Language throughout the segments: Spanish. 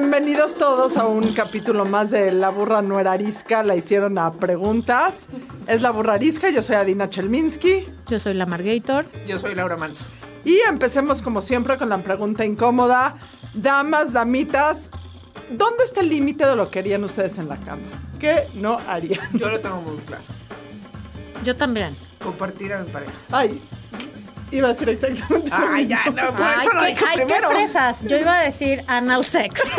Bienvenidos todos a un capítulo más de La Burra No Era Arisca. La hicieron a preguntas. Es La Burra Arisca, yo soy Adina Chelminsky. Yo soy la Margator. Yo soy Laura Manso. Y empecemos como siempre con la pregunta incómoda. Damas, damitas, ¿dónde está el límite de lo que harían ustedes en la cama? ¿Qué no harían? Yo lo tengo muy claro. Yo también. Compartir a mi pareja. Ay, iba a decir exactamente lo Ay, mismo. ya, no, por Ay, eso lo qué, dije ay, qué fresas. Yo iba a decir anal sex.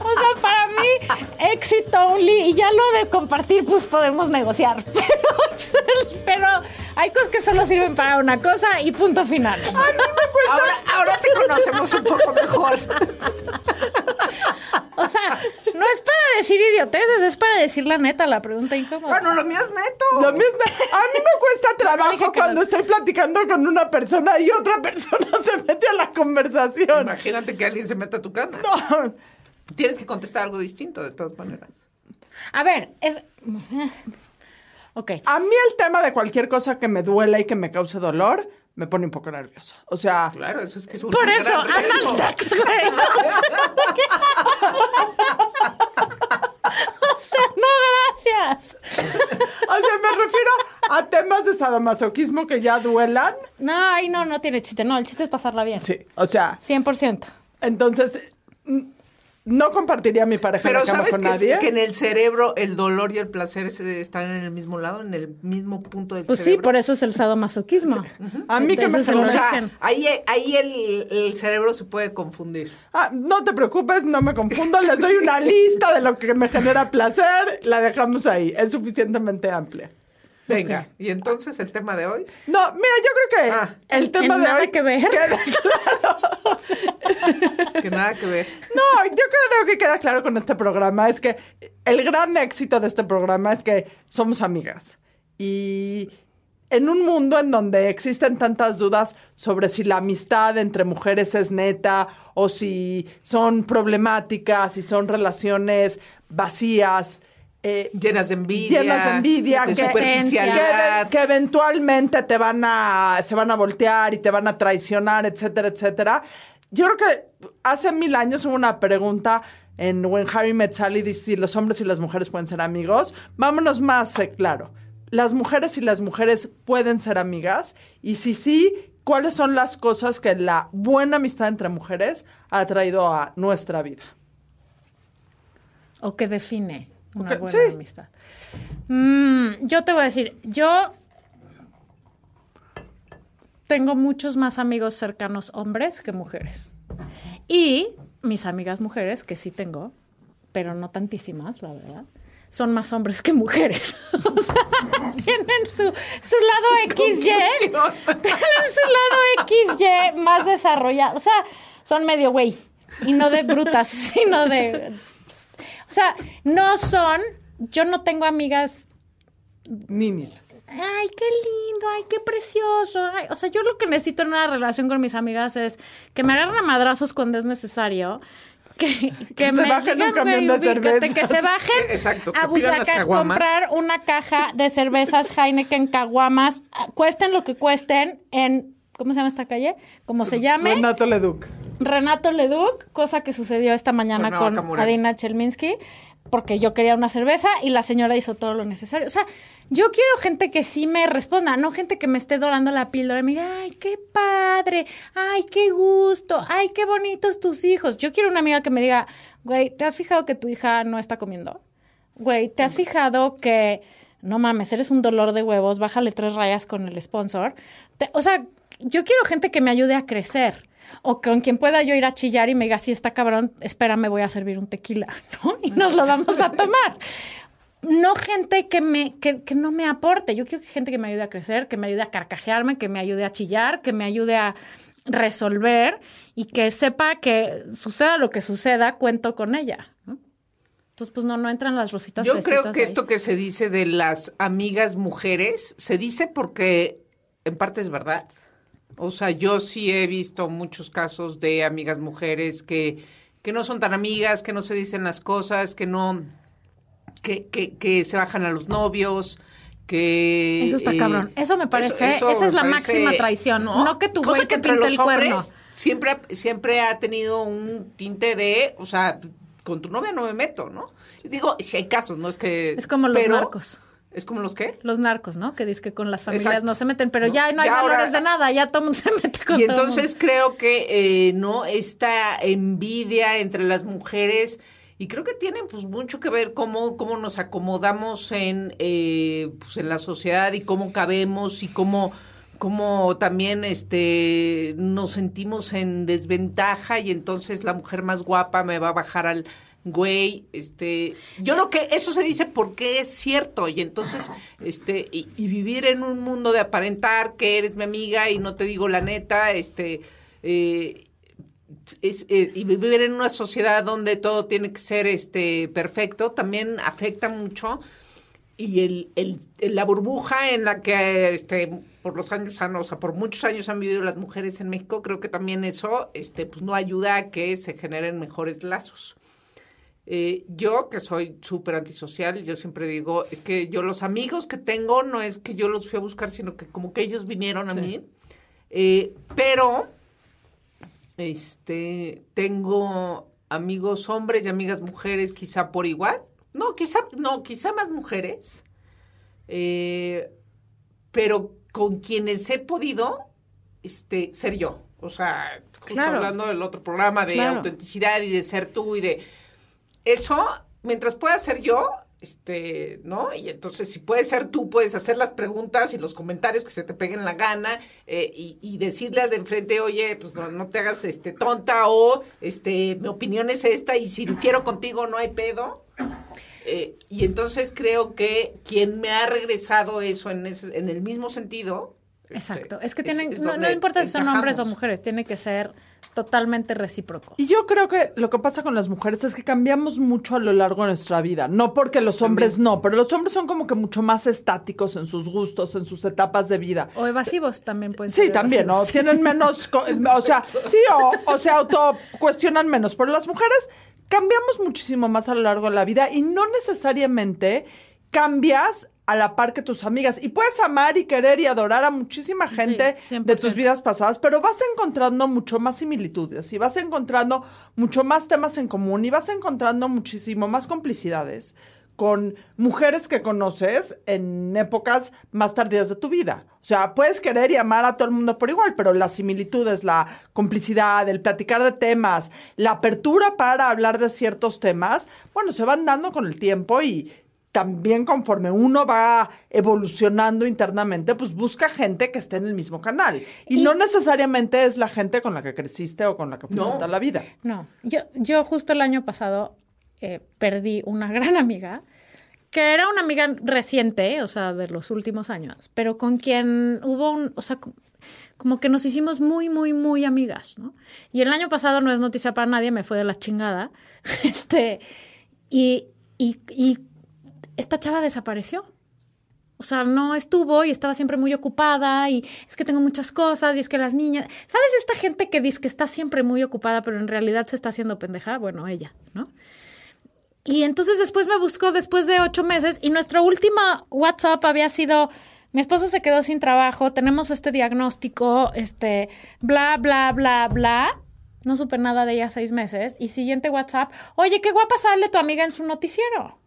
o sea, para mí, éxito only. Y ya lo de compartir, pues podemos negociar. Pero, pero hay cosas que solo sirven para una cosa y punto final. Ahora, ahora te conocemos un poco mejor. O sea, no es para decir idioteces, es para decir la neta, la pregunta incómoda. Bueno, lo mío es neto. Lo mismo, a mí me cuesta trabajo que cuando no. estoy platicando con una persona y otra persona se mete a la conversación. Imagínate que alguien se meta a tu cama. No. Tienes que contestar algo distinto, de todas maneras. A ver, es. Ok. A mí el tema de cualquier cosa que me duela y que me cause dolor me pone un poco nerviosa. O sea, Claro, eso es que es un Por gran eso, anal riesgo. sex, güey. O sea, no, gracias. o sea, me refiero a temas de sadomasoquismo que ya duelan. No, ay, no, no tiene chiste. No, el chiste es pasarla bien. Sí, o sea, 100%. entonces no compartiría mi pareja en Pero la cama ¿sabes con que, nadie. que en el cerebro el dolor y el placer se- están en el mismo lado, en el mismo punto del Pues sí, cerebro? por eso es el sadomasoquismo. A mí que me Ese es el O sea, ahí, ahí el, el cerebro se puede confundir. Ah, no te preocupes, no me confundo, les doy una lista de lo que me genera placer, la dejamos ahí, es suficientemente amplia. Venga, y entonces el tema de hoy. No, mira, yo creo que Ah. el tema de nada hoy que ver. queda claro. Que nada que ver. No, yo creo que queda claro con este programa es que el gran éxito de este programa es que somos amigas. Y en un mundo en donde existen tantas dudas sobre si la amistad entre mujeres es neta o si son problemáticas, si son relaciones vacías, eh, Llenas de envidia. llenas de envidia, de que, superficialidad. que, que eventualmente te van a, se van a voltear y te van a traicionar, etcétera, etcétera. Yo creo que hace mil años hubo una pregunta en When Harry Met Sally, dice si los hombres y las mujeres pueden ser amigos. Vámonos más eh, claro. Las mujeres y las mujeres pueden ser amigas y si sí, ¿cuáles son las cosas que la buena amistad entre mujeres ha traído a nuestra vida? O que define una buena sí. amistad. Mm, yo te voy a decir, yo tengo muchos más amigos cercanos hombres que mujeres. Y mis amigas mujeres, que sí tengo, pero no tantísimas, la verdad, son más hombres que mujeres. o sea, tienen su, su lado XY. tienen su lado XY más desarrollado. O sea, son medio güey. Y no de brutas, sino de. O sea, no son. Yo no tengo amigas Ninis. ay, qué lindo, ay, qué precioso. ay. O sea, yo lo que necesito en una relación con mis amigas es que me agarren a madrazos cuando es necesario. Que, que, se me bajen un camión de cervezas. Que se bajen Exacto, a comprar una caja de cervezas Heineken caguamas, cuesten lo que cuesten en, ¿cómo se llama esta calle? Como se llame. Renato Leduc. Renato Leduc, cosa que sucedió esta mañana con. Adina Chelminsky, porque yo quería una cerveza y la señora hizo todo lo necesario. O sea, yo quiero gente que sí me responda, no gente que me esté dorando la píldora y me diga, ay, qué padre, ay, qué gusto, ay, qué bonitos tus hijos. Yo quiero una amiga que me diga, güey, ¿te has fijado que tu hija no está comiendo? Güey, ¿te has fijado que, no mames, eres un dolor de huevos, bájale tres rayas con el sponsor? Te- o sea, yo quiero gente que me ayude a crecer. O con quien pueda yo ir a chillar y me diga, sí, está cabrón, espérame, voy a servir un tequila, ¿no? Y nos lo vamos a tomar. No gente que, me, que, que no me aporte. Yo quiero que gente que me ayude a crecer, que me ayude a carcajearme, que me ayude a chillar, que me ayude a resolver y que sepa que suceda lo que suceda, cuento con ella. ¿no? Entonces, pues no, no entran las rositas Yo creo que ahí. esto que se dice de las amigas mujeres, se dice porque en parte es verdad. O sea, yo sí he visto muchos casos de amigas mujeres que, que no son tan amigas, que no se dicen las cosas, que no, que, que, que se bajan a los novios, que... Eso está eh, cabrón. Eso me parece- esa es la máxima traición. No que tu güey te entre pinte el cuerno. Siempre, ha- siempre ha tenido un tinte de, o sea, con tu novia no me meto, ¿no? Digo, si hay casos, no es que... Es como los pero- narcos. ¿Es como los qué? Los narcos, ¿no? Que dice que con las familias Exacto. no se meten, pero ¿No? ya no hay Ya ahora- valores de nada, ya todo el mundo se mete con Y todo entonces mundo. creo que eh, no esta envidia entre las mujeres y creo que tiene pues mucho que ver cómo cómo nos acomodamos en eh, pues, en la sociedad y cómo cabemos y cómo cómo también este nos sentimos en desventaja y entonces la mujer más guapa me va a bajar al güey, este, yo lo que eso se dice porque es cierto y entonces, este, y, y vivir en un mundo de aparentar que eres mi amiga y no te digo la neta, este, eh, es, eh, y vivir en una sociedad donde todo tiene que ser, este, perfecto, también afecta mucho y el, el, la burbuja en la que este por los años han- o sea, por muchos años han vivido las mujeres en México, creo que también eso este pues no ayuda a que se generen mejores lazos. Eh, yo, que soy súper antisocial, yo siempre digo, es que yo los amigos que tengo no es que yo los fui a buscar, sino que como que ellos vinieron a mí. Eh, pero, este, tengo amigos hombres y amigas mujeres quizá por igual. No, quizá, no, quizá más mujeres. Eh, pero con quienes he podido este, ser yo. O sea, justo Claro. hablando del otro programa de Claro. autenticidad y de ser tú y de eso, mientras pueda ser yo, este, ¿no? Y entonces, si puedes ser tú, puedes hacer las preguntas y los comentarios que se te peguen la gana eh, y, y decirle al de enfrente, oye, pues no, no te hagas este tonta o este, mi opinión es esta y si difiero contigo no hay pedo. Eh, y entonces creo que quien me ha regresado eso en, ese, en el mismo sentido. este, Exacto. Es que tienen, es no, no importa si son hombres o mujeres, tiene que ser totalmente recíproco. Y yo creo que lo que pasa con las mujeres es que cambiamos mucho a lo largo de nuestra vida. No porque los hombres no, pero los hombres son como que mucho más estáticos en sus gustos, en sus etapas de vida. O evasivos también pueden ser. Sí, también, ¿no? Tienen menos, o sea, sí, o, o se auto cuestionan menos. Pero las mujeres cambiamos muchísimo más a lo largo de la vida y no necesariamente cambias a la par que tus amigas. Y puedes amar y querer y adorar a muchísima gente Sí, de tus 100%. vidas pasadas, pero vas encontrando mucho más similitudes y vas encontrando mucho más temas en común y vas encontrando muchísimo más complicidades con mujeres que conoces en épocas más tardías de tu vida. O sea, puedes querer y amar a todo el mundo por igual, pero las similitudes, la complicidad, el platicar de temas, la apertura para hablar de ciertos temas, bueno, se van dando con el tiempo y también conforme uno va evolucionando internamente, pues busca gente que esté en el mismo canal. Y, Y- no necesariamente es la gente con la que creciste o con la que fuiste No. toda la vida. No, yo, yo justo el año pasado eh, perdí una gran amiga, que era una amiga reciente, o sea, de los últimos años, pero con quien hubo un, o sea, co- como que nos hicimos muy, muy, muy amigas, ¿no? Y el año pasado no es noticia para nadie, me fue de la chingada, este, y, y, y esta chava desapareció. O sea, no estuvo y estaba siempre muy ocupada y es que tengo muchas cosas y es que las niñas... ¿Sabes esta gente que dice que está siempre muy ocupada pero en realidad se está haciendo pendeja? Bueno, ella, ¿no? Y entonces después me buscó después de ocho meses y nuestra última WhatsApp había sido... Mi esposo se quedó sin trabajo, tenemos este diagnóstico, este, bla, bla, bla, bla. No supe nada de ella seis meses. Y siguiente WhatsApp, oye, qué guapa sale tu amiga en su noticiero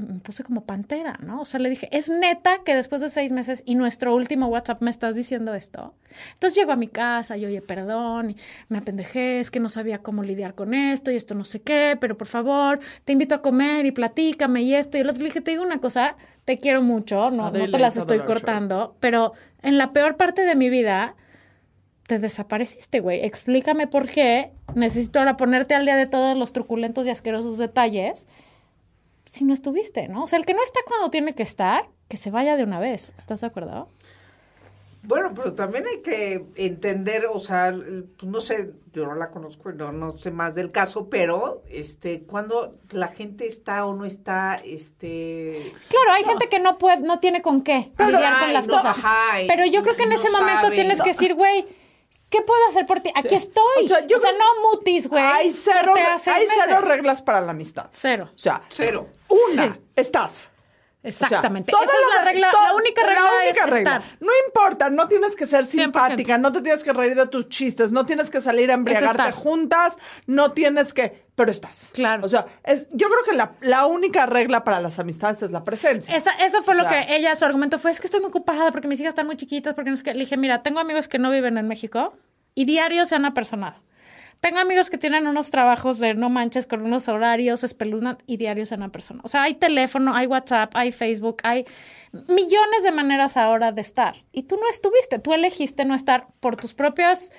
me puse como pantera, ¿no? O sea, le dije, es neta que después de seis meses y nuestro último WhatsApp me estás diciendo esto. Entonces llego a mi casa y oye, perdón, y me apendejé, es que no sabía cómo lidiar con esto y esto no sé qué, pero por favor, te invito a comer y platícame y esto. Y el otro le dije, te digo una cosa, te quiero mucho, no, no te las estoy cortando, pero en la peor parte de mi vida te desapareciste, güey. Explícame por qué. Necesito ahora ponerte al día de todos los truculentos y asquerosos detalles si no estuviste, ¿no? O sea, el que no está cuando tiene que estar, que se vaya de una vez. ¿Estás de acuerdo? Bueno, pero también hay que entender, o sea, pues, no sé, yo no la conozco, no, no sé más del caso, pero este, cuando la gente está o no está, este, Claro, hay gente que no puede, no tiene con qué Pero- lidiar con las no, cosas. Pero yo creo que en ese momento tienes que decir, güey, ¿qué puedo hacer por ti? Aquí estoy. O O sea, no mutis, güey. Hay cero, hay cero reglas para la amistad. Cero. O sea, cero. una, Sí. estás. Exactamente. O sea, Esa es la regla, todo- la única regla única es regla. estar. No importa, no tienes que ser 100%. simpática, no te tienes que reír de tus chistes, no tienes que salir a embriagarte juntas, no tienes que, pero estás. Claro. O sea, es, yo creo que la, la única regla para las amistades es la presencia. Esa, eso fue O lo sea- que ella, su argumento fue, es que estoy muy ocupada porque mis hijas están muy chiquitas, porque no es que... Le dije, mira, tengo amigos que no viven en México y diarios se han apersonado. Tengo amigos que tienen unos trabajos de no manches con unos horarios espeluznantes y diarios se han apersonado. O sea, hay teléfono, hay WhatsApp, hay Facebook, hay millones de maneras ahora de estar. Y tú no estuviste, tú elegiste no estar por tus propias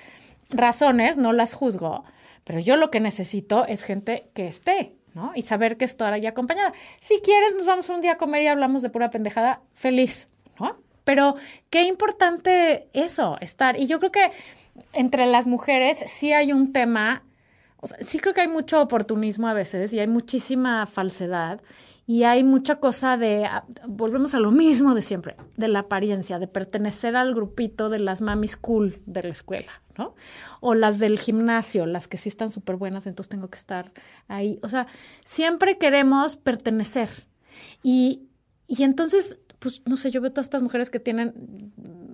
razones, no las juzgo, pero yo lo que necesito es gente que esté, ¿no? Y saber que estoy ahí acompañada. Si quieres, nos vamos un día a comer y hablamos de pura pendejada, feliz. Pero qué importante eso, estar. Y yo creo que entre las mujeres sí hay un tema, sí creo que hay mucho oportunismo a veces y hay muchísima falsedad y hay mucha cosa de, ah, volvemos a lo mismo de siempre, de la apariencia, de pertenecer al grupito de las mamis cool de la escuela, ¿no? O las del gimnasio, las que sí están súper buenas, entonces tengo que estar ahí. O sea, siempre queremos pertenecer. Y, y entonces, pues, no sé, yo veo todas estas mujeres que tienen,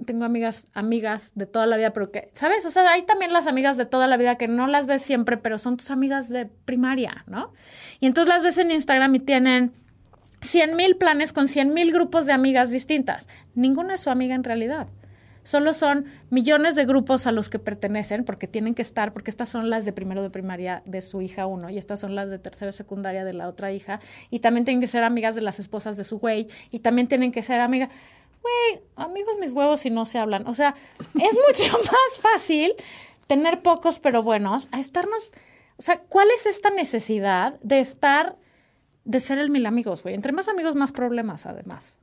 tengo amigas, amigas de toda la vida, pero que, ¿sabes? O sea, hay también las amigas de toda la vida que no las ves siempre, pero son tus amigas de primaria, ¿no? Y entonces las ves en Instagram y tienen 100 mil planes con 100 mil grupos de amigas distintas. Ninguna es su amiga en realidad. Solo son millones de grupos a los que pertenecen porque tienen que estar, porque estas son las de primero de primaria de su hija uno y estas son las de tercero de secundaria de la otra hija y también tienen que ser amigas de las esposas de su güey y también tienen que ser amigas. Güey, amigos mis huevos si no se hablan. O sea, es mucho más fácil tener pocos pero buenos a estarnos... O sea, ¿cuál es esta necesidad de estar, de ser el mil amigos, güey? Entre más amigos, más problemas además.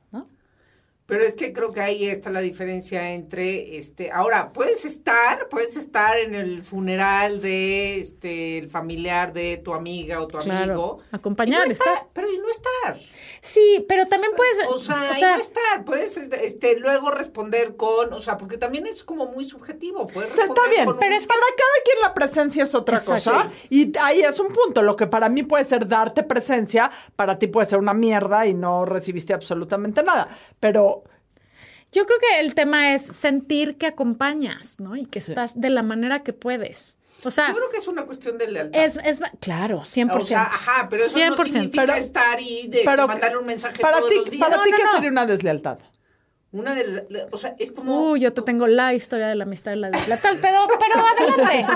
Pero es que creo que ahí está la diferencia entre este ahora puedes estar, puedes estar en el funeral de este el familiar de tu amiga o tu Claro, amigo. acompañar, no estar, estar. pero y no estar. Sí, pero también puedes... O sea, y no estar, puedes este, este, luego responder con, o sea, porque también es como muy subjetivo, puedes Está responder bien, con pero un- es que para cada quien la presencia es otra Exacto. cosa. Y ahí es un punto. Lo que para mí puede ser darte presencia, para ti puede ser una mierda y no recibiste absolutamente nada. Pero Yo creo que el tema es sentir que acompañas, ¿no? Y que estás de la manera que puedes. O sea, Yo creo que es una cuestión de lealtad. es, es... Claro, 100%. O sea, ajá, pero eso no 100%. significa Pero- estar y de, pero mandarle un mensaje para todos ti, los días. para No, ti no, ¿qué no. sería una deslealtad? Una de las- o sea, es como Uy, yo te tengo la historia de la amistad de la deslealtad, pero, pero adelante.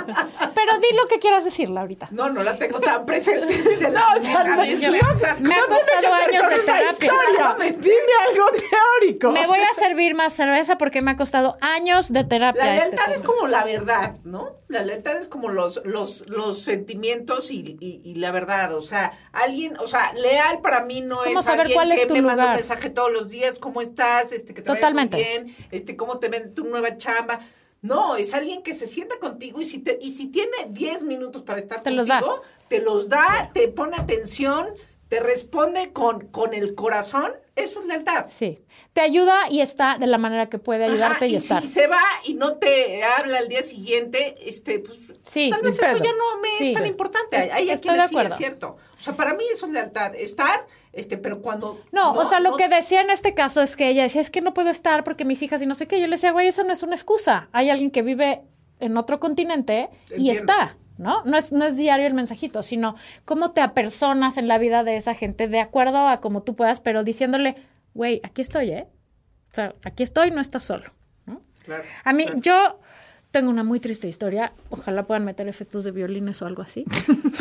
Pero di lo que quieras decirla ahorita. No, no la tengo tan presente. No, o sea, no, yo- me ha costado años de terapia. Historia. Dime algo teórico. Me voy a servir más cerveza porque me ha costado años de terapia. La este lealtad es como la verdad, ¿no? La lealtad es como los, los, los sentimientos y, y- y la verdad. O sea, alguien, o sea, leal para mí no Es es, saber alguien cuál es que tu me manda un lugar. mensaje todos los días, ¿cómo estás? Este, que te Totalmente. vaya muy bien, este, cómo te ven tu nueva chamba. No, es alguien que se sienta contigo y si te, y si tiene 10 minutos para estar Te contigo, los da. te los da, te pone atención, te responde con, con el corazón, eso es lealtad. Sí. Te ayuda y está de la manera que puede ayudarte Ajá, y, y estar. si se va y no te habla al día siguiente, este, pues Sí, tal vez eso ya no me Sí. es tan importante. Hay, hay Estoy de quienes sí acuerdo. es cierto. O sea, para mí eso es lealtad, estar, este, pero cuando No, o sea, lo no- que decía en este caso es que ella decía, es que no puedo estar porque mis hijas y no sé qué. Yo le decía, güey, eso no es una excusa. Hay alguien que vive en otro continente y está, ¿no? No es, no es diario el mensajito, sino cómo te apersonas en la vida de esa gente de acuerdo a como tú puedas, pero diciéndole, güey, aquí estoy, ¿eh? O sea, aquí estoy, no estás solo. ¿no? Claro, A mí, claro. yo tengo una muy triste historia. Ojalá puedan meter efectos de violines o algo así.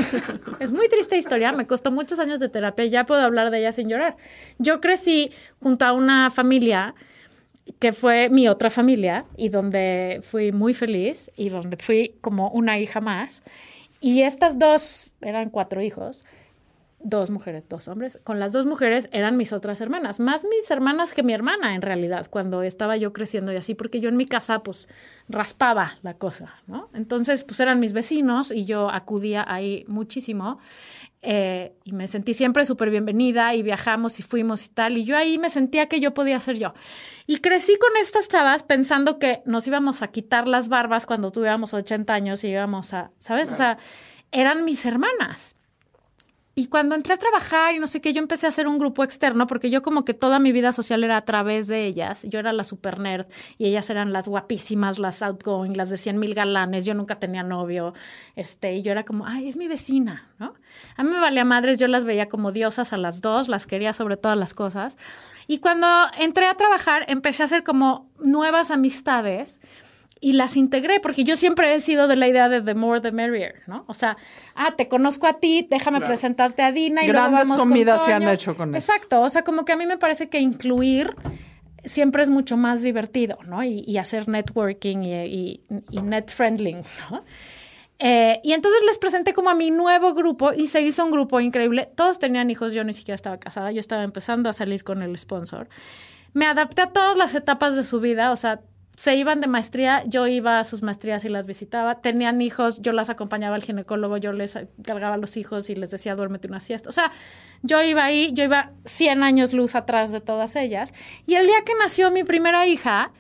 es muy triste historia. Me costó muchos años de terapia. Ya puedo hablar de ella sin llorar. Yo crecí junto a una familia que fue mi otra familia y donde fui muy feliz y donde fui como una hija más. Y estas dos, eran cuatro hijos, dos mujeres, dos hombres. Con las dos mujeres eran mis otras hermanas, más mis hermanas que mi hermana en realidad, cuando estaba yo creciendo y así, porque yo en mi casa pues raspaba la cosa, ¿no? Entonces pues eran mis vecinos y yo acudía ahí muchísimo eh, y me sentí siempre súper bienvenida y viajamos y fuimos y tal, y yo ahí me sentía que yo podía ser yo. Y crecí con estas chavas pensando que nos íbamos a quitar las barbas cuando tuviéramos 80 años y íbamos a, ¿sabes? O sea, eran mis hermanas. Y cuando entré a trabajar y no sé qué, yo empecé a hacer un grupo externo porque yo como que toda mi vida social era a través de ellas. Yo era la super nerd y ellas eran las guapísimas, las outgoing, las de 100 mil galanes. Yo nunca tenía novio. Este, y yo era como, ay, es mi vecina, ¿no? A mí me valía madres, yo las veía como diosas a las dos, las quería sobre todas las cosas. Y cuando entré a trabajar, empecé a hacer como nuevas amistades y las integré, porque yo siempre he sido de la idea de the more the merrier, ¿no? O sea, ah, te conozco a ti, déjame presentarte a Dina y Grandes luego vamos comidas con se han hecho con eso. Exacto, o sea, como que a mí me parece que incluir siempre es mucho más divertido, ¿no? Y, y hacer networking y, y, y net friendling, ¿no? Eh, y entonces les presenté como a mi nuevo grupo y se hizo un grupo increíble. Todos tenían hijos, yo ni siquiera estaba casada, yo estaba empezando a salir con el sponsor. Me adapté a todas las etapas de su vida, o sea, se iban de maestría, yo iba a sus maestrías y las visitaba. Tenían hijos, yo las acompañaba al ginecólogo, yo les cargaba a los hijos y les decía, duérmete una siesta. O sea, yo iba ahí, yo iba 100 años luz atrás de todas ellas. Y el día que nació mi primera hija,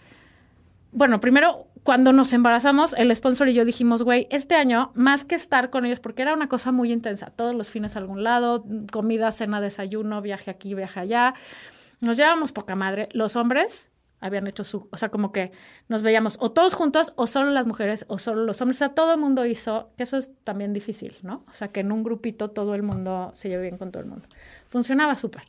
bueno, primero, cuando nos embarazamos, el sponsor y yo dijimos, güey, este año, más que estar con ellos, porque era una cosa muy intensa, todos los fines a algún lado, comida, cena, desayuno, viaje aquí, viaje allá, nos llevábamos poca madre. Los hombres habían hecho su, o sea, como que nos veíamos o todos juntos o solo las mujeres o solo los hombres, o sea, todo el mundo hizo, que eso es también difícil, ¿no? O sea, que en un grupito todo el mundo se lleve bien con todo el mundo. Funcionaba súper.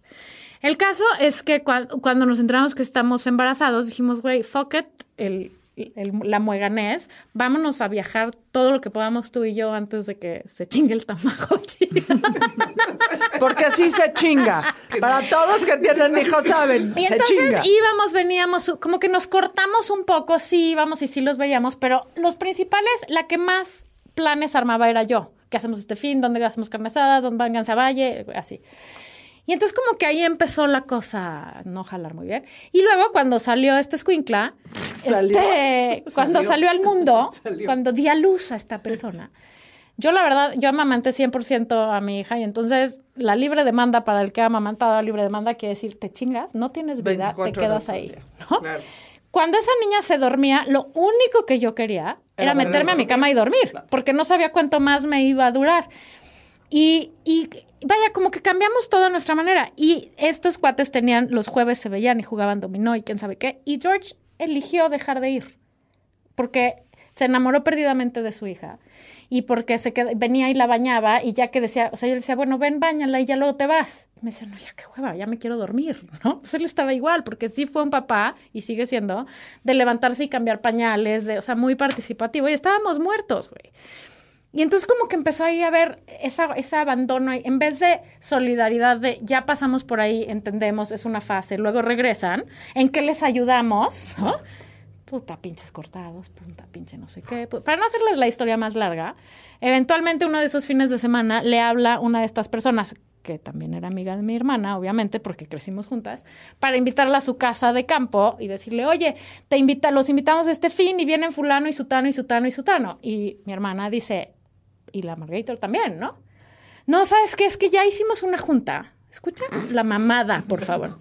El caso es que cua- cuando nos enteramos que estamos embarazados, dijimos, güey, fuck it, el, el- la mueganés, vámonos a viajar todo lo que podamos tú y yo antes de que se chingue el tamagotchi. Porque así se chinga. Para todos que tienen hijos saben, Y se entonces chinga. íbamos, veníamos, como que nos cortamos un poco, sí íbamos y sí los veíamos, pero los principales, la que más planes armaba era yo. ¿Qué hacemos este fin? ¿Dónde hacemos carne asada? ¿Dónde van a Valle? Así. Y entonces como que ahí empezó la cosa a no jalar muy bien. Y luego cuando salió este escuincla, Salió. este, cuando Salió. salió al mundo, Salió. cuando di a luz a esta persona, yo la verdad, yo amamanté 100% a mi hija y entonces la libre demanda para el que ha amamantado a libre demanda quiere decir, te chingas, no tienes vida, te 24 quedas ahí. ¿no? Claro. Cuando esa niña se dormía, lo único que yo quería Era meterme a mi cama y dormir, Claro. porque no sabía cuánto más me iba a durar. Y, vaya, como que cambiamos toda nuestra manera. Y estos cuates tenían, los jueves se veían y jugaban dominó y quién sabe qué. Y George eligió dejar de ir, porque se enamoró perdidamente de su hija. Y porque se venía y la bañaba y ya que decía, o sea, yo le decía, bueno, ven, bañala y ya luego te vas. Y me decía, no, ya qué hueva, ya me quiero dormir, ¿no? Pues él estaba igual, porque sí fue un papá, y sigue siendo, de levantarse y cambiar pañales, de, o sea, muy participativo. Y estábamos muertos, güey. Y entonces como que empezó ahí a haber esa, ese abandono, en vez de solidaridad de ya pasamos por ahí, entendemos, es una fase, luego regresan, ¿en qué les ayudamos? ¿no? Puta, pinches cortados, puta, pinche no sé qué. Para no hacerles la historia más larga, eventualmente uno de esos fines de semana le habla una de estas personas, que también era amiga de mi hermana, obviamente, porque crecimos juntas, para invitarla a su casa de campo y decirle, oye, te invita, los invitamos a este fin y vienen fulano y sutano y sutano y sutano. Y mi hermana dice, y la Margarita también, ¿no? No, ¿sabes qué? Es que ya hicimos una junta. Escucha la mamada, por favor.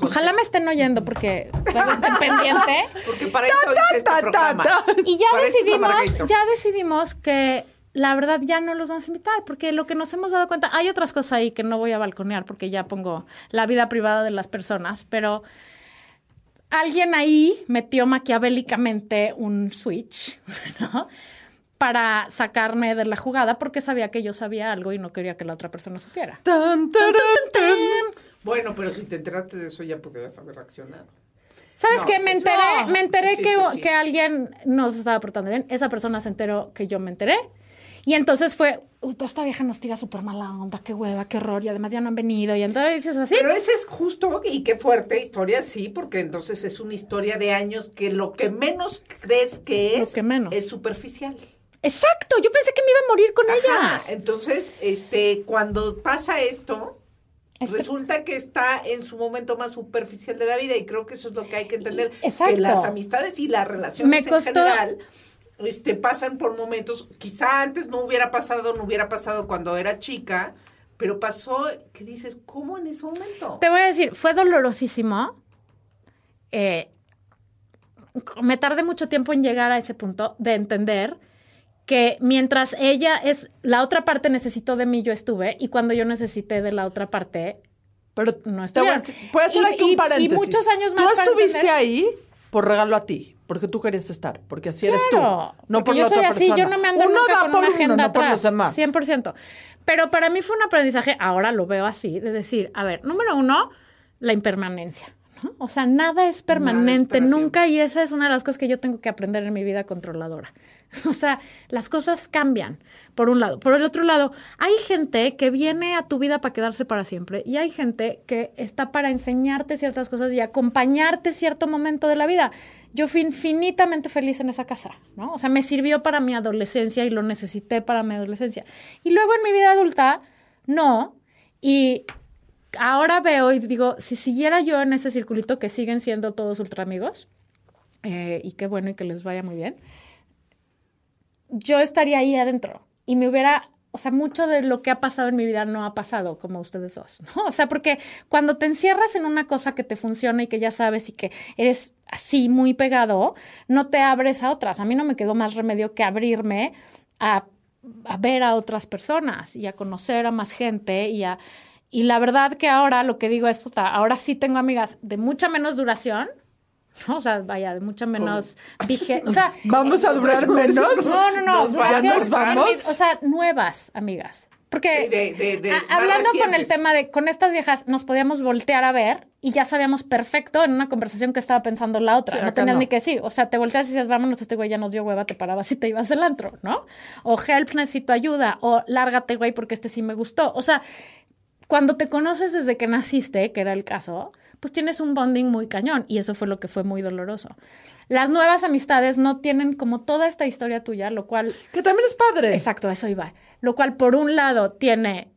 Ojalá me estén oyendo porque estén pendiente. Porque para eso hice este programa. Y ya Para es decidimos, ya decidimos que la verdad ya no los vamos a invitar, porque lo que nos hemos dado cuenta, hay otras cosas ahí que no voy a balconear porque ya pongo la vida privada de las personas, pero alguien ahí metió maquiavélicamente un switch, ¿no? Para sacarme de la jugada porque sabía que yo sabía algo y no quería que la otra persona supiera. Tan, tarán, tan. Bueno, pero si te enteraste de eso ya podrías haber reaccionado. ¿Sabes No, qué? Me enteré, No. me enteré que, que alguien nos estaba portando bien. Esa persona se enteró que yo me enteré. Y entonces fue, "Uy, esta vieja nos tira súper mala onda, qué hueva, qué horror. Y además ya no han venido. Y entonces dices así. Pero ese es justo, y qué fuerte historia, sí, porque entonces es una historia de años que lo que menos crees que es, Lo que menos. es superficial. Exacto, yo pensé que me iba a morir con Ajá, ellas. Entonces, este, cuando pasa esto, Este- resulta que está en su momento más superficial de la vida y creo que eso es lo que hay que entender. Exacto. Que las amistades y las relaciones Me en general este, pasan por momentos, quizá antes no hubiera pasado, no hubiera pasado cuando era chica, pero pasó que dices, ¿cómo en ese momento? Te voy a decir, fue dolorosísimo. Eh, me tardé mucho tiempo en llegar a ese punto de entender que mientras ella es la otra parte necesitó de mí, yo estuve, y cuando yo necesité de la otra parte, Pero No voy a hacer Y- aquí y- un y paréntesis. muchos años más Tú estuviste ahí por regalo a ti, porque tú querías estar, porque así eres Claro, tú, no por yo la soy otra así, persona. yo no me ando Uno nunca con por una uno, agenda no por los demás. 100%. Pero para mí fue un aprendizaje, ahora lo veo así, de decir, a ver, número uno, la impermanencia. ¿No? O sea, nada es permanente, nunca, y esa es una de las cosas que yo tengo que aprender en mi vida controladora. O sea, las cosas cambian, por un lado. Por el otro lado, hay gente que viene a tu vida para quedarse para siempre, y hay gente que está para enseñarte ciertas cosas y acompañarte cierto momento de la vida. Yo fui infinitamente feliz en esa casa, ¿no? O sea, me sirvió para mi adolescencia y lo necesité para mi adolescencia. Y luego en mi vida adulta, no. Y ahora veo y digo, si siguiera yo en ese circulito que siguen siendo todos ultra amigos, eh, y qué bueno y que les vaya muy bien, yo estaría ahí adentro y me hubiera, o sea, mucho de lo que ha pasado en mi vida no ha pasado como ustedes dos, ¿no? O sea, porque cuando te encierras en una cosa que te funciona y que ya sabes y que eres así muy pegado, no te abres a otras. A mí no me quedó más remedio que abrirme a, a ver a otras personas y a conocer a más gente y a... Y la verdad que ahora lo que digo es, puta, ahora sí tengo amigas de mucha menos duración, ¿no? O sea, vaya, de mucha menos vige- O sea, ¿Vamos a durar menos? no, no, no. Nos duración, ¿Ya nos vamos? O sea, nuevas amigas. Porque Sí, de- de- de a- hablando con el tema de con estas viejas nos podíamos voltear a ver y ya sabíamos perfecto en una conversación que estaba pensando la otra. Sí, no tenías no. ni que decir. O sea, te volteas y dices, vámonos, este güey ya nos dio hueva, te parabas y te ibas del antro, ¿no? O help, necesito ayuda. O lárgate, güey, porque este sí me gustó. O sea, cuando te conoces desde que naciste, que era el caso, pues tienes un bonding muy cañón y eso fue lo que fue muy doloroso. Las nuevas amistades no tienen como toda esta historia tuya, lo cual, Que también es padre. exacto, eso iba, lo cual por un lado tiene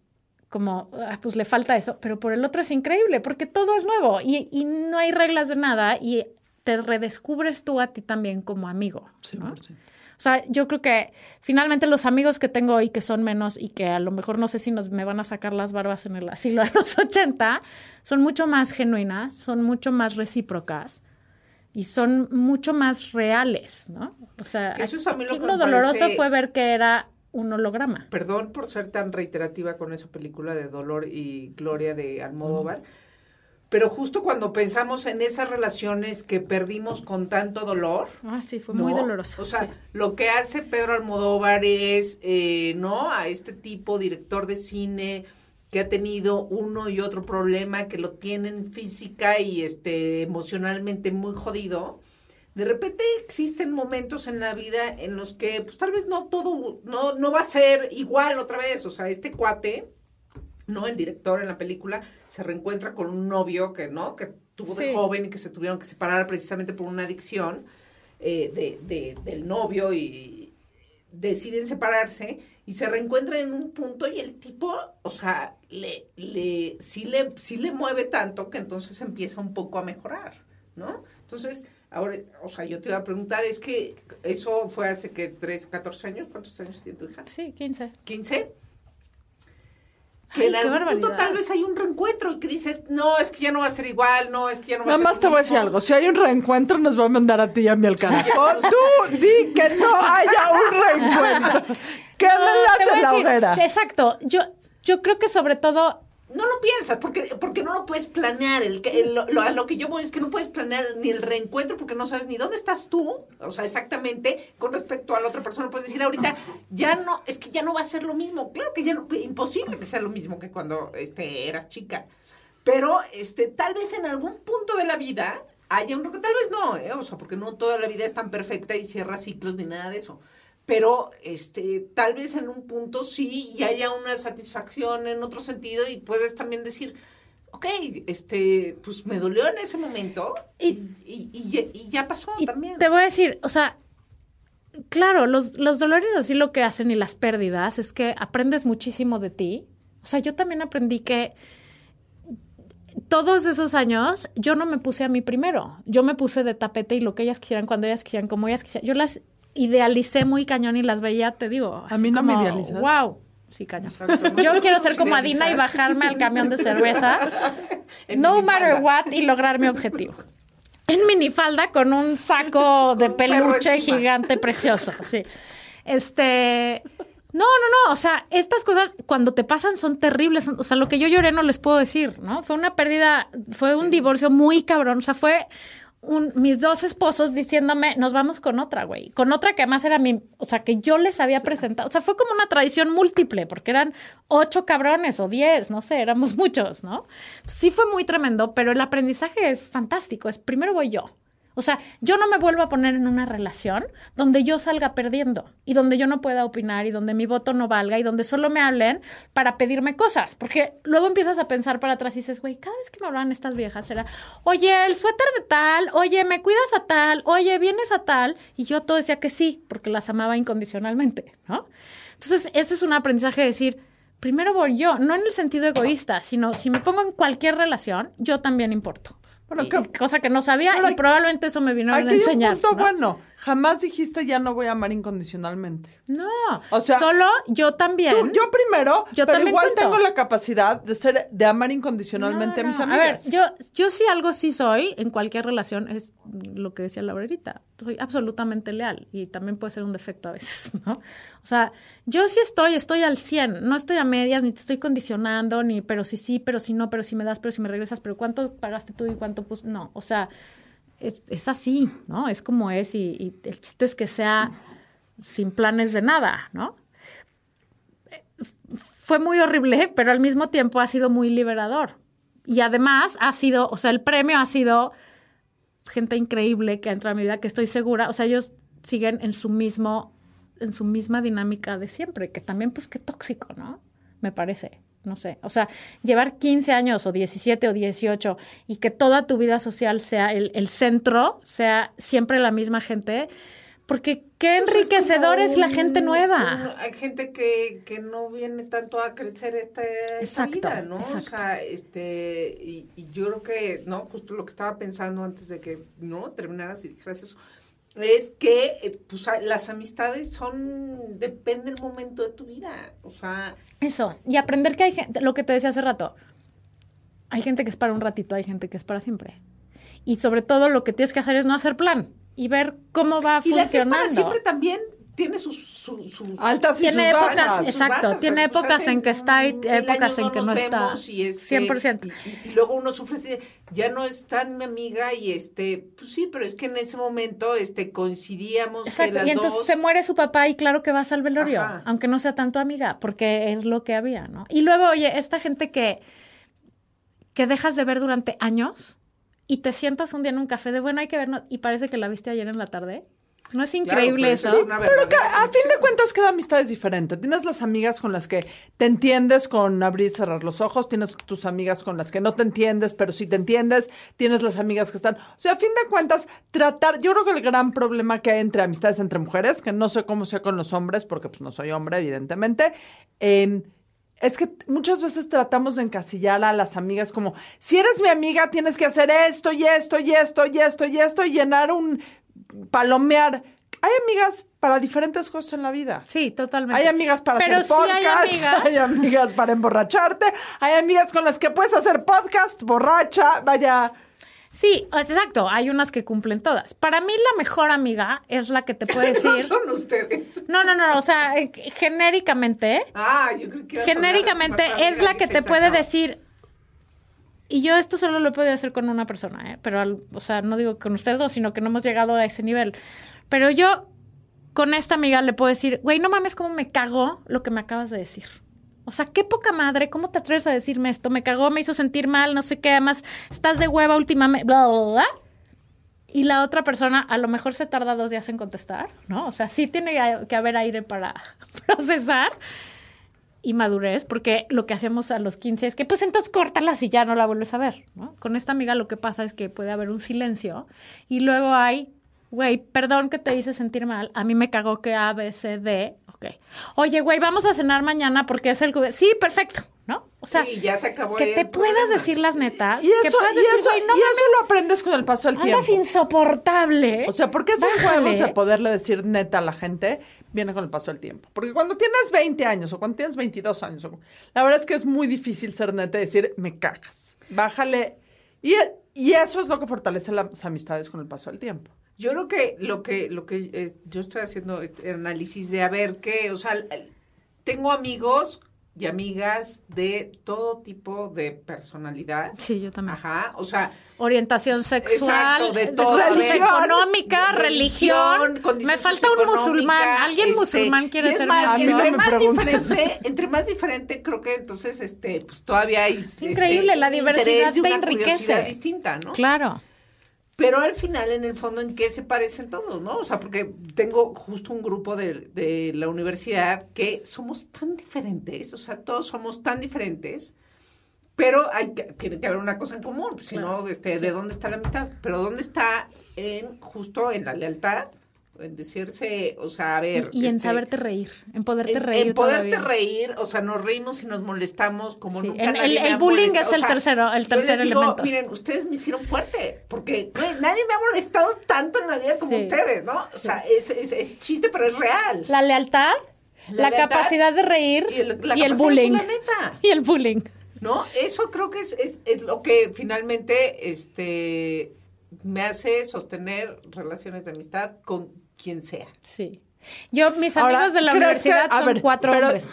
como, ah, pues le falta eso, pero por el otro es increíble porque todo es nuevo y, y no hay reglas de nada y te redescubres tú a ti también como amigo. ¿no? 100%. O sea, yo creo que finalmente los amigos que tengo hoy que son menos y que a lo mejor no sé si nos me van a sacar las barbas en el asilo a los 80, son mucho más genuinas, son mucho más recíprocas y son mucho más reales, ¿no? O sea, Que eso es a mí lo que doloroso parece- fue ver que era un holograma. Perdón por ser tan reiterativa con esa película de Dolor y Gloria de Almodóvar, pero justo cuando pensamos en esas relaciones que perdimos con tanto dolor, Ah, sí, fue ¿no? muy doloroso. O sea, sí. lo que hace Pedro Almodóvar es, eh, ¿no? A este tipo, director de cine, que ha tenido uno y otro problema, que lo tienen física y este emocionalmente muy jodido. De repente existen momentos en la vida en los que, pues tal vez no todo, no, no va a ser igual otra vez. O sea, este cuate, ¿no? El director en la película se reencuentra con un novio que, ¿no? Que tuvo de joven y que se tuvieron que separar precisamente por una adicción eh, de, de- del novio y deciden separarse y se reencuentran en un punto y el tipo, o sea, le, le, sí le, sí le mueve tanto que entonces empieza un poco a mejorar, ¿no? Entonces, ahora, o sea, yo te iba a preguntar, es que eso fue hace que 3, 14 años, ¿cuántos años tiene tu hija? Sí, 15. 15. Que Ay, en algún punto tal vez hay un reencuentro y que dices, no, es que ya no va a ser igual, no, es que ya no va Nada a ser más te voy a decir mismo". algo. Si hay un reencuentro, nos va a mandar a ti y a mí al carajo. tú di que no haya un reencuentro. Que No, me te las voy a en la hoguera. Exacto. Yo, yo creo que sobre todo No lo piensas, porque, porque no lo puedes planear. El, lo, lo- a lo que yo voy es que no puedes planear ni el reencuentro porque no sabes ni dónde estás tú, o sea, exactamente con respecto a la otra persona. Puedes decir ahorita, ya no, es que ya no va a ser lo mismo. Claro que ya no, imposible que sea lo mismo que cuando este, eras chica. Pero este, tal vez en algún punto de la vida haya uno que tal vez no, ¿eh? o sea, porque no toda la vida es tan perfecta y cierra ciclos ni nada de eso. Pero este, tal vez en un punto sí y haya una satisfacción en otro sentido y puedes también decir, ok, este, pues me dolió en ese momento y, Y- y, y ya- pasó Y también. te voy a decir, o sea, claro, los, los dolores así lo que hacen y las pérdidas es que aprendes muchísimo de ti. O sea, yo también aprendí que todos esos años yo no me puse a mí primero. Yo me puse de tapete y lo que ellas quisieran, cuando ellas quisieran, como ellas quisieran. Yo las idealicé muy cañón y las veía, te digo. A así mí no me como, idealizas. Wow. Sí, cañón. Yo quiero ser como Adina y bajarme al camión de cerveza, no matter what, y lograr mi objetivo. En minifalda con un saco de peluche gigante precioso, sí. Este, no, no, no, o sea, estas cosas cuando te pasan son terribles, o sea, lo que yo lloré no les puedo decir, ¿no? Fue una pérdida, fue un divorcio muy cabrón, o sea, fue un, mis dos esposos diciéndome, nos vamos con otra, güey, con otra que además era mi, o sea, que yo les había presentado, o sea, fue como una tradición múltiple, porque eran ocho cabrones o diez, no sé, éramos muchos, ¿no? Sí fue muy tremendo, pero el aprendizaje es fantástico, es primero voy yo. O sea, yo no me vuelvo a poner en una relación donde yo salga perdiendo y donde yo no pueda opinar y donde mi voto no valga y donde solo me hablen para pedirme cosas. Porque luego empiezas a pensar para atrás y dices, güey, cada vez que me hablaban estas viejas era, oye, el suéter de tal, oye, me cuidas a tal, oye, vienes a tal. Y yo todo decía que sí, porque las amaba incondicionalmente, ¿no? Entonces, ese es un aprendizaje de decir, primero voy yo, no en el sentido egoísta, sino si me pongo en cualquier relación, yo también importo. Bueno, que- cosa que no sabía y probablemente eso me vino a Aquí hay un enseñar. punto ¿no? bueno. Jamás dijiste ya no voy a amar incondicionalmente. No, O sea, solo yo también. Tú- yo primero, Yo pero también igual cuento. tengo la capacidad de ser, de amar incondicionalmente No, a mis amigas. A ver, yo, yo sí algo sí soy en cualquier relación, es lo que decía Laura ahorita. Soy absolutamente leal y también puede ser un defecto a veces, ¿no? O sea, yo sí estoy, estoy al 100, no estoy a medias, ni te estoy condicionando, ni pero si sí, pero si no, pero si me das, pero si me regresas, pero cuánto pagaste tú y cuánto pues no, o sea, es, es así, ¿no? Es como es y, el chiste es que sea sin planes de nada, ¿no? fue muy horrible, pero al mismo tiempo ha sido muy liberador. Y además ha sido, o sea, el premio ha sido gente increíble que ha entrado a mi vida, que estoy segura, o sea, ellos siguen en su mismo, en su misma dinámica de siempre, que también, pues, qué tóxico, ¿no? Me parece, no sé. O sea, llevar 15 años o 17 o 18 y que toda tu vida social sea el, el centro, sea siempre la misma gente, porque qué Pues es enriquecedor es la gente nueva. hay gente que, que no viene tanto a crecer esta, esta Exacto, vida, ¿no? exacto. O sea, este, y, y yo creo que, ¿no? Justo lo que estaba pensando antes de que, ¿no? Terminaras y dijeras eso, es que, eh, pues, las amistades son, depende del momento de tu vida, o sea, Eso, y aprender que hay gente, lo que te decía hace rato, hay gente que es para un ratito, hay gente que es para siempre. Y sobre todo lo que tienes que hacer es no hacer plan y ver cómo va y la que es funcionando. para siempre también tiene sus, sus Altas y Tiene sus épocas, bajas. sus exacto, bajas, tiene o sea, pues épocas hace en que está y épocas en que no está. y este, 100%. Y, y luego uno sufre ya no es tan mi amiga y este, pues sí, pero es que en ese momento este coincidíamos Exacto, las y entonces dos. se muere su papá y claro que vas al velorio, Ajá. aunque no sea tanto amiga, porque es lo que había, ¿no? Y luego, oye, esta gente que, que dejas de ver durante años y te sientas un día en un café de, bueno, hay que vernos, y parece que la viste ayer en la tarde. ¿No es increíble eso? es una Pero que a fin de cuentas cada amistad es diferente. Tienes las amigas con las que te entiendes con abrir y cerrar los ojos, tienes tus amigas con las que no te entiendes, pero sí te entiendes, tienes las amigas que están... O sea, a fin de cuentas, tratar... Yo creo que el gran problema que hay entre amistades entre mujeres, que no sé cómo sea con los hombres, porque pues no soy hombre, evidentemente, eh, es que muchas veces tratamos de encasillar a las amigas como, si eres mi amiga, tienes que hacer esto y esto y esto y esto y esto y llenar un palomear. Hay amigas para diferentes cosas en la vida. Sí, totalmente. Hay amigas para Pero hacer sí hay podcast, amigas- hay amigas para emborracharte, hay amigas con las que puedes hacer podcast, borracha, vaya. Sí, es exacto. Hay unas que cumplen todas. Para mí la mejor amiga es la que te puede No decir... son ustedes. No, no, no, o sea, eh, genéricamente, Ah, yo creo que genéricamente es la que te puede no. decir... Y yo esto solo lo he podido hacer con una persona, ¿eh? Pero, al- o sea, no digo con ustedes dos, sino que no hemos llegado a ese nivel. Pero yo con esta amiga le puedo decir, güey, no mames cómo me cagó lo que me acabas de decir. O sea, qué poca madre, ¿cómo te atreves a decirme esto? Me cagó, me hizo sentir mal, no sé qué, además estás de hueva últimamente, bla, bla. Y la otra persona a lo mejor se tarda dos días en contestar, ¿no? O sea, sí tiene que haber aire para procesar y madurez, porque lo que hacemos a los 15 es que, pues entonces córtalas y ya no la vuelves a ver, ¿no? Con esta amiga lo que pasa es que puede haber un silencio y luego hay güey, perdón que te hice sentir mal, a mí me cagó que A, B, C, D, ok. Oye, güey, vamos a cenar mañana porque es el... Sí, perfecto, ¿no? O sea, Sí, ya se acabó que te puedas problema. decir las netas, Y que eso, puedas y decir, eso, no y eso lo aprendes con el paso del tiempo. andas insoportable. O sea, porque esos Bájale. juegos de poderle decir neta a la gente viene con el paso del tiempo. Porque cuando tienes 20 años o cuando tienes 22 años, la verdad es que es muy difícil ser neta y decir, me cagas. Bájale. Y, y eso es lo que fortalece las amistades con el paso del tiempo. Yo creo que lo que lo que eh, yo estoy haciendo este análisis de a ver qué, o sea, tengo amigos y amigas de todo tipo de personalidad. Sí, yo también. Ajá, o sea, Orientación sexual, Exacto, de todo. religión, Religión, económica, de religión. Me falta un musulmán. ¿Alguien este, musulmán quiere es ser más, mi entre más diferente, entre más diferente, creo que entonces, este, pues todavía hay este, increíble, la diversidad te una enriquece. distinta, ¿no? Claro. Pero al final, en el fondo, ¿en qué se parecen todos, no? O sea, porque tengo justo un grupo de, de la universidad que somos tan diferentes, o sea, todos somos tan diferentes, pero hay que, tiene que haber una cosa en común, si no, este, ¿de dónde está la mitad? Pero ¿dónde está en justo en la lealtad? En decirse, o sea, a ver... Y, y en este, saberte reír, en poderte en, reír en poderte todavía. reír, o sea, nos reímos y nos molestamos como Sí, nunca el- nadie el- me el ha bullying molestado. es el tercero- el yo tercer les digo, elemento. Miren, ustedes me hicieron fuerte, porque güey, nadie me ha molestado tanto en la vida como Sí. ustedes, ¿no? O sea, es, es, es chiste, pero es real. La lealtad, La la, lealtad capacidad de reír y el- la y capacidad el de bullying. neta. Y el bullying. ¿No? Eso creo que es, es, es lo que finalmente este, me hace sostener relaciones de amistad con quien sea. Sí. Yo, mis Ahora, amigos de la ¿crees que- universidad a son ver, cuatro pero hombres.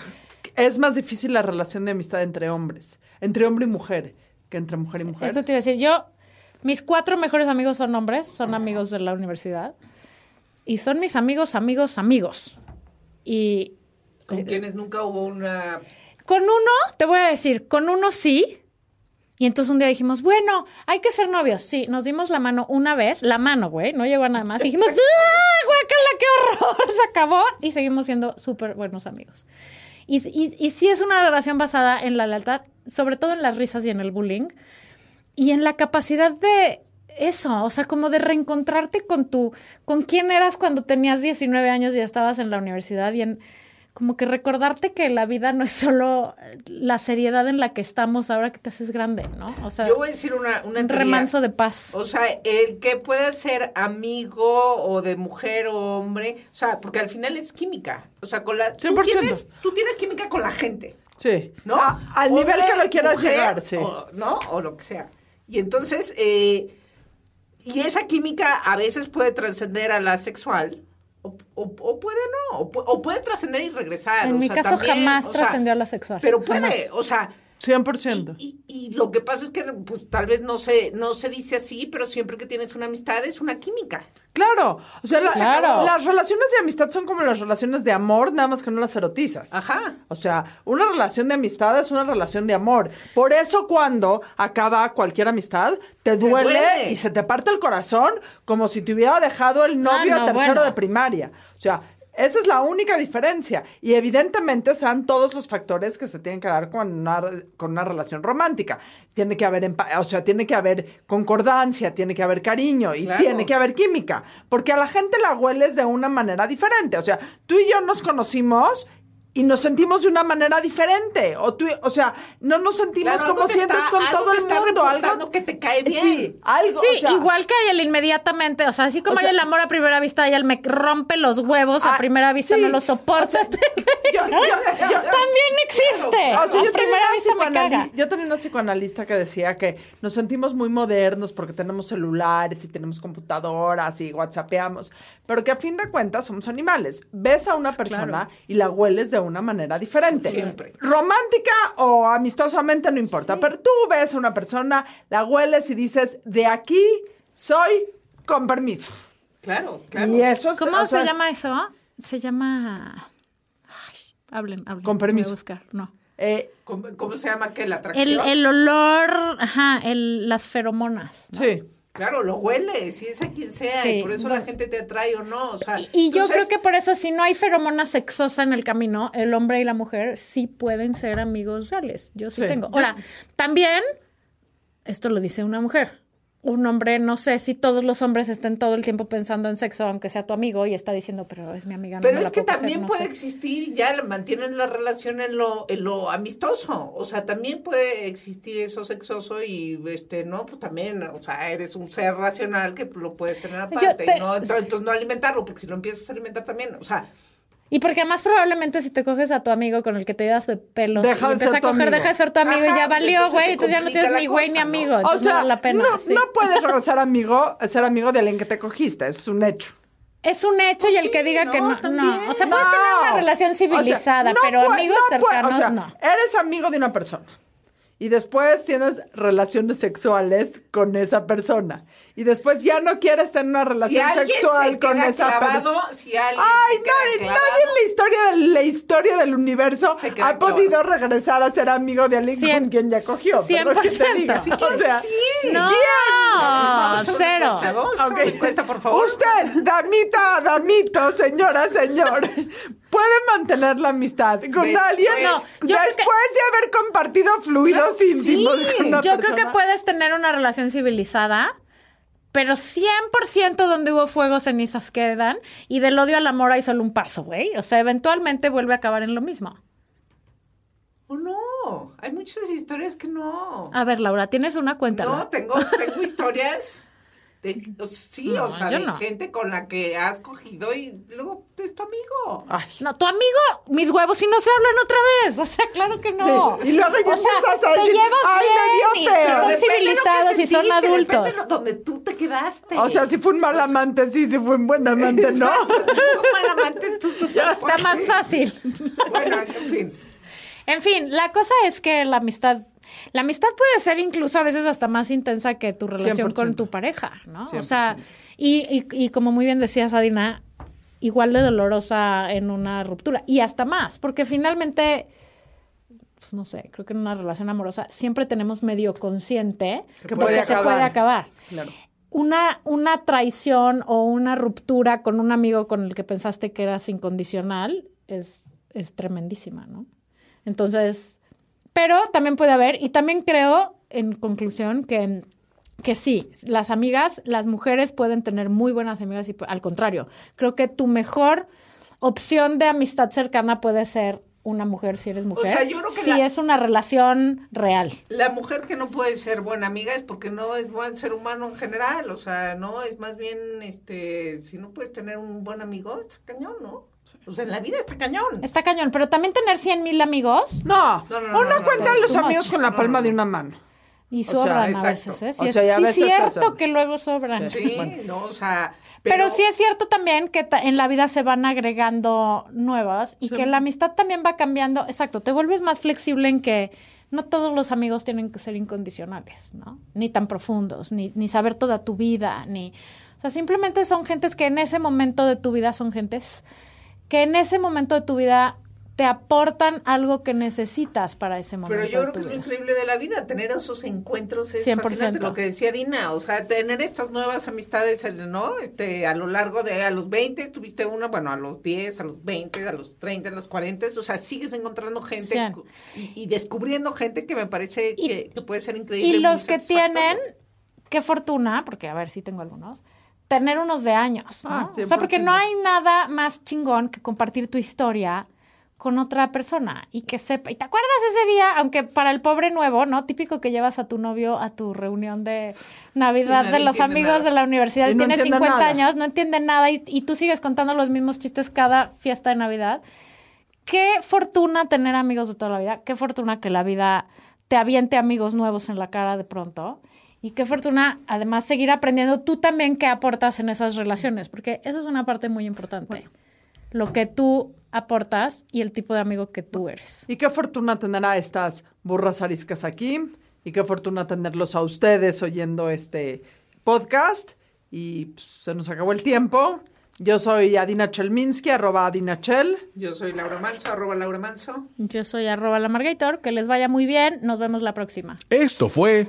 Es más difícil la relación de amistad entre hombres, entre hombre y mujer, que entre mujer y mujer. Eso te iba a decir. Yo, mis cuatro mejores amigos son hombres, son amigos de la universidad. Y son mis amigos, amigos, amigos. Y Con quienes nunca hubo una... con uno, te voy a decir, con uno sí. Y entonces un día dijimos, bueno, hay que ser novios. Sí, nos dimos la mano una vez, la mano, güey, no llegó a nada más. Y dijimos, ¡ah, guácala, qué horror! Se acabó y seguimos siendo súper buenos amigos. Y, y, y sí es una relación basada en la lealtad, sobre todo en las risas y en el bullying. Y en la capacidad de eso, o sea, como de reencontrarte con tu, con quién eras cuando tenías 19 años y estabas en la universidad y en como que recordarte que la vida no es solo la seriedad en la que estamos ahora que te haces grande, ¿no? O sea, Yo voy a decir una, una un teoría. remanso de paz. O sea, el que puede ser amigo o de mujer o hombre, o sea, porque al final es química. O sea, con la tú 100%. tienes, tú tienes química con la gente, Sí. ¿no? A- al Hombre, nivel que lo quieras mujer, llegar, sí. o- ¿No? O lo que sea. Y entonces, eh, y esa química a veces puede trascender a la sexual. O, o- o puede no, o, o puede trascender y regresar. en o mi sea, caso también, jamás trascendió a la sexual. Pero puede, Jamás. o sea, 100%. y, y lo que pasa es que pues tal vez no se, no se dice así, pero siempre que tienes una amistad es una química. Claro, o sea, la- Claro. las relaciones de amistad son como las relaciones de amor, nada más que no las erotizas. Ajá. O sea, una relación de amistad es una relación de amor. Por eso cuando acaba cualquier amistad, te duele, duele. y se te parte el corazón como si te hubiera dejado el novio Ah, no, tercero bueno. de primaria. O sea, esa es la única diferencia. Y evidentemente serán todos los factores que se tienen que dar con una, con una relación romántica. Tiene que haber, o sea, tiene que haber concordancia, tiene que haber cariño y Claro. tiene que haber química. Porque a la gente la hueles de una manera diferente. O sea, tú y yo nos conocimos y nos sentimos de una manera diferente. O, tú, o sea, no nos sentimos Claro, como te sientes está- con algo todo el está mundo. Algo que te cae bien. Sí, algo. Sí, o sea, igual que hay el inmediatamente, o sea, así como O sea- hay el amor a primera vista, hay el me rompe los huevos Ah, a primera vista, sí. no lo soporto. O sea, yo- yo- yo- También existe. O sea, a yo, tenía primera una vista me caga. yo tenía una psicoanalista que decía que nos sentimos muy modernos porque tenemos celulares y tenemos computadoras y whatsappeamos, pero que a fin de cuentas somos animales. Ves a una persona y la hueles de una manera diferente. Siempre. Romántica o amistosamente no importa, pero tú ves a una persona, la hueles y dices, de aquí soy con permiso. Claro, claro. Y eso es... ¿Cómo o se llama eso? Se llama. Ay, hablen, hablen. Con Voy a permiso. buscar. No. eh, ¿Cómo, cómo se llama qué? La atracción. El, el olor, ajá, el, las feromonas. ¿no? sí. Claro, lo hueles, si es a quien sea, Sí. y por eso la gente te atrae o no. O sea, Y, y yo creo que por eso, si no hay feromona sexosa en el camino, el hombre y la mujer sí pueden ser amigos reales. Yo sí, Sí. tengo. Ahora, también, esto lo dice una mujer. Un hombre, no sé si todos los hombres estén todo el tiempo pensando en sexo, aunque sea tu amigo y está diciendo, pero es mi amiga. No Pero me es la que puedo coger", también no puede sé. existir, ya mantienen la relación en lo, en lo amistoso. O sea, también puede existir eso sexoso y, este, no, pues también, o sea, eres un ser racional que lo puedes tener aparte. te- y no, entonces no alimentarlo, porque si lo empiezas a alimentar también, o sea, Y porque más probablemente si te coges a tu amigo con el que te llevas de pelos Deja y de empieza ser a coger, amigo. deja de ser tu amigo y ya valió, güey. Entonces ya no tienes ni güey ni ¿no? amigo. O Entonces sea, no vale la pena. no, sí. no puedes regresar amigo, ser amigo de alguien que te cogiste, es un hecho. Es un hecho y el sí, que diga que no, no, no. O sea, puedes tener una relación O sea, civilizada, no pero amigos no cercanos o sea, no. Eres amigo de una persona y después tienes relaciones sexuales con esa persona y después ya no quieres tener una si relación alguien sexual se con queda esa persona. si Ay, se queda nadie, clavado, nadie en la historia, de la historia del universo ha podido regresar a ser amigo de alguien Cien- con quien ya cogió. perdón que te 100%. diga. Sí, o sea, sí. No, a una cero. encuesta, vamos a una Ok. encuesta, por favor. Usted, damita, damito, señora, señor, puede mantener la amistad con Después- alguien No, después que- de haber compartido fluidos íntimos con una Yo creo que persona. puedes tener una relación civilizada, pero 100% donde hubo fuego, cenizas quedan. Y del odio al amor hay solo un paso, güey. O sea, eventualmente vuelve a acabar en lo mismo. Oh, no, hay muchas historias que no. A ver, Laura, tienes una cuenta. No, tengo, tengo historias de, sí, No, o sea, yo de no. gente con la que has cogido y luego es tu amigo. Ay. No, tu amigo, mis huevos, y no se hablan otra vez. O sea, claro que no. Sí, y luego ya O sea, empiezas a te decir, llevas "Ay, me bien, dio feo". y son civilizados y son adultos. de donde tú te quedaste. O sea, si fue un mal amante, sí, si fue un buen amante, ¿no? Exacto, si fue un mal amante, tú, tú Está más fácil. Bueno, en fin. En fin, la cosa es que la amistad, la amistad puede ser incluso a veces hasta más intensa que tu relación 100%. con tu pareja, ¿no? O 100%. sea, y, y, y como muy bien decías, Adina, igual de dolorosa en una ruptura y hasta más, porque finalmente, pues no sé, creo que en una relación amorosa siempre tenemos medio consciente Que que, puede se puede acabar. Claro. Una, una traición o una ruptura con un amigo con el que pensaste que eras incondicional es, es tremendísima, ¿no? Entonces, pero también puede haber, y también creo, en conclusión, que, que sí, las amigas, las mujeres pueden tener muy buenas amigas y al contrario, creo que tu mejor opción de amistad cercana puede ser una mujer si eres mujer. sea, yo creo que si la- es una relación real. La mujer que no puede ser buena amiga es porque no es buen ser humano en general, o sea, no, es más bien, este, si no puedes tener un buen amigo, está cañón, ¿no? O sea, en la vida está cañón. Está cañón, pero también tener 100 mil amigos No, No, no, no, uno no, no, cuenta no, los amigos much. con la No, palma no, de una mano. y sea, sobran a veces, ¿eh? Sí, O es sea, a sí veces cierto pasan. que luego sobran. Sí, no, o sea, Pero, sí es cierto también que ta- en la vida se van agregando nuevas y que la amistad también va cambiando. Exacto, te vuelves más flexible en que no todos los amigos tienen que ser incondicionales, ¿no? Ni tan profundos, ni, ni saber toda tu vida, ni... O sea, simplemente son gentes que en ese momento de tu vida son gentes que en ese momento de tu vida te aportan algo que necesitas para ese momento. Pero yo creo que es lo increíble de la vida, tener esos encuentros es 100%. fascinante, lo que decía Dina, o sea, tener estas nuevas amistades, ¿no? Este, a lo largo de, a los 20 tuviste una, bueno, a los 10, a los 20, a los 30, a los 40, o sea, sigues encontrando gente y, descubriendo gente que me parece Y- que, que puede ser increíble. Y los que tienen, qué fortuna, porque a ver si tengo algunos, tener unos de años, ¿no? Ah, o sea, porque 100%. no hay nada más chingón que compartir tu historia con otra persona y que sepa. ¿Y te acuerdas ese día? Aunque para el pobre nuevo, ¿no? Típico que llevas a tu novio a tu reunión de Navidad de los amigos nada. de la universidad Y no entiende 50 nada. años, no entiende nada y, y tú sigues contando los mismos chistes cada fiesta de Navidad. Qué fortuna tener amigos de toda la vida. Qué fortuna que la vida te aviente amigos nuevos en la cara de pronto. Y qué fortuna, además, seguir aprendiendo tú también qué aportas en esas relaciones, porque eso es una parte muy importante. Lo que tú aportas y el tipo de amigo que tú eres. Y qué fortuna tener a estas burras ariscas aquí. Y qué fortuna tenerlos a ustedes oyendo este podcast. Y pues, se nos acabó el tiempo. Yo soy Adina Chelminsky, arroba Adina Chel. Yo soy Laura Manso, arroba Laura Manso. Yo soy arroba la Margator, que les vaya muy bien, nos vemos la próxima. Esto fue